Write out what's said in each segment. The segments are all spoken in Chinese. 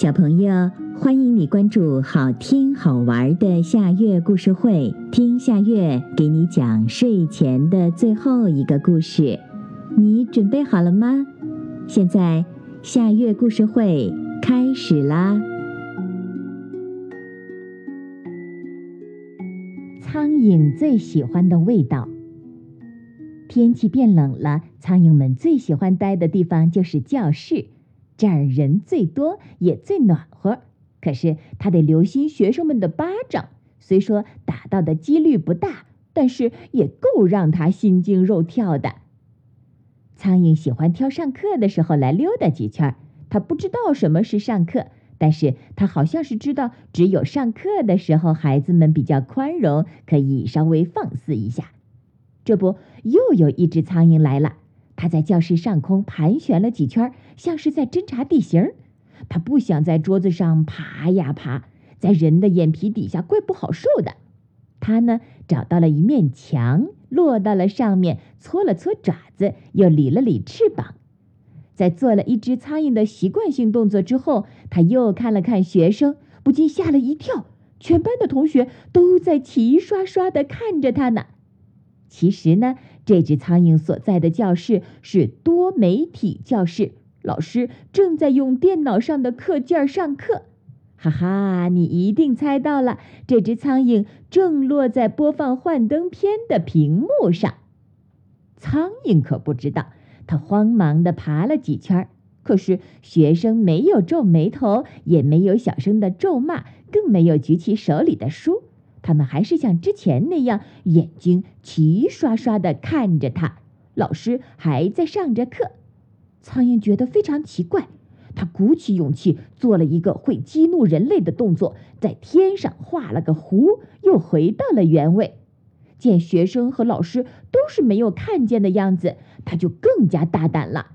小朋友，欢迎你关注好听好玩的夏月故事会，听夏月给你讲睡前的最后一个故事。你准备好了吗？现在夏月故事会开始啦！苍蝇最喜欢的味道。天气变冷了，苍蝇们最喜欢待的地方就是教室。这儿人最多，也最暖和。可是他得留心学生们的巴掌，虽说打到的几率不大，但是也够让他心惊肉跳的。苍蝇喜欢挑上课的时候来溜达几圈。他不知道什么是上课，但是他好像是知道，只有上课的时候，孩子们比较宽容，可以稍微放肆一下。这不，又有一只苍蝇来了。他在教室上空盘旋了几圈，像是在侦察地形。他不想在桌子上爬呀爬，在人的眼皮底下怪不好受的。他呢，找到了一面墙，落到了上面，搓了搓爪子，又理了理翅膀。在做了一只苍蝇的习惯性动作之后，他又看了看学生，不禁吓了一跳。全班的同学都在齐刷刷地看着他呢。其实呢。这只苍蝇所在的教室是多媒体教室，老师正在用电脑上的课件上课。哈哈，你一定猜到了，这只苍蝇正落在播放幻灯片的屏幕上。苍蝇可不知道，它慌忙地爬了几圈，可是学生没有皱眉头，也没有小声的咒骂，更没有举起手里的书。他们还是像之前那样，眼睛齐刷刷地看着他。老师还在上着课。苍蝇觉得非常奇怪，他鼓起勇气做了一个会激怒人类的动作，在天上画了个弧，又回到了原位。见学生和老师都是没有看见的样子，他就更加大胆了。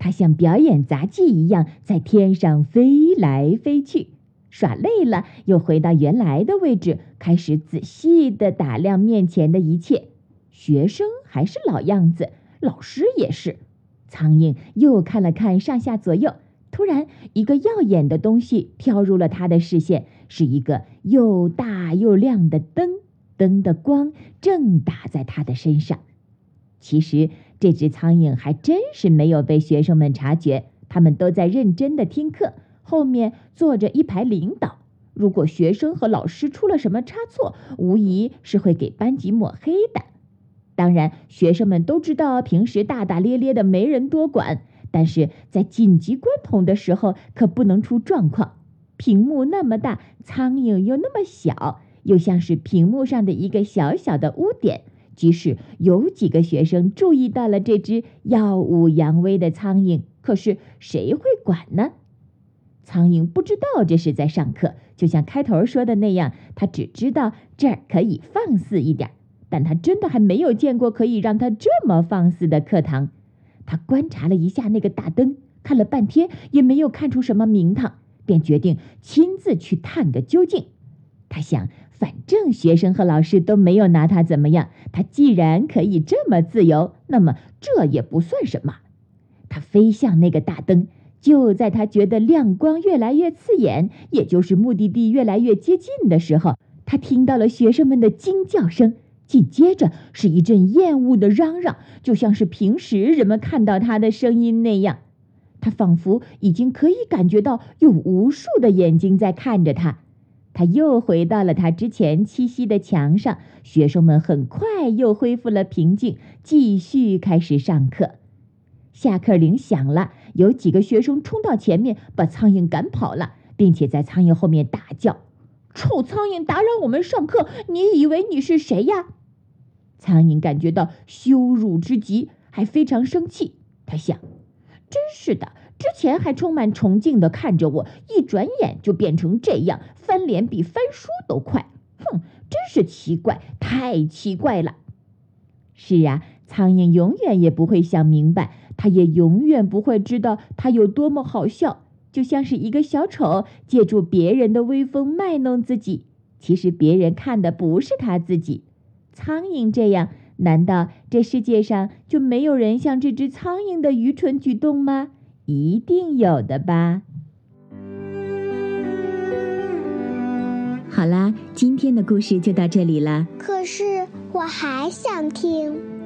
他像表演杂技一样，在天上飞来飞去。耍累了，又回到原来的位置，开始仔细地打量面前的一切。学生还是老样子，老师也是。苍蝇又看了看上下左右，突然，一个耀眼的东西飘入了他的视线，是一个又大又亮的灯。灯的光正打在他的身上。其实，这只苍蝇还真是没有被学生们察觉，他们都在认真地听课。后面坐着一排领导，如果学生和老师出了什么差错，无疑是会给班级抹黑的。当然，学生们都知道平时大大咧咧的没人多管，但是在紧急关头的时候可不能出状况。屏幕那么大，苍蝇又那么小，又像是屏幕上的一个小小的污点。即使有几个学生注意到了这只耀武扬威的苍蝇，可是谁会管呢？苍蝇不知道这是在上课，就像开头说的那样，他只知道这儿可以放肆一点，但他真的还没有见过可以让他这么放肆的课堂。他观察了一下那个大灯，看了半天也没有看出什么名堂，便决定亲自去探个究竟。他想，反正学生和老师都没有拿他怎么样，他既然可以这么自由，那么这也不算什么。他飞向那个大灯。就在他觉得亮光越来越刺眼，也就是目的地越来越接近的时候，他听到了学生们的惊叫声，紧接着是一阵厌恶的嚷嚷，就像是平时人们看到他的声音那样。他仿佛已经可以感觉到有无数的眼睛在看着他。他又回到了他之前栖息的墙上，学生们很快又恢复了平静，继续开始上课。下课铃响了，有几个学生冲到前面，把苍蝇赶跑了，并且在苍蝇后面大叫：“臭苍蝇，打扰我们上课！你以为你是谁呀？”苍蝇感觉到羞辱之极，还非常生气。他想：“真是的，之前还充满崇敬的看着我，一转眼就变成这样，翻脸比翻书都快。哼，真是奇怪，太奇怪了。”是啊，苍蝇永远也不会想明白。他也永远不会知道他有多么好笑，就像是一个小丑借助别人的威风卖弄自己。其实别人看的不是他自己。苍蝇这样，难道这世界上就没有人像这只苍蝇的愚蠢举动吗？一定有的吧。好啦，今天的故事就到这里了。可是我还想听。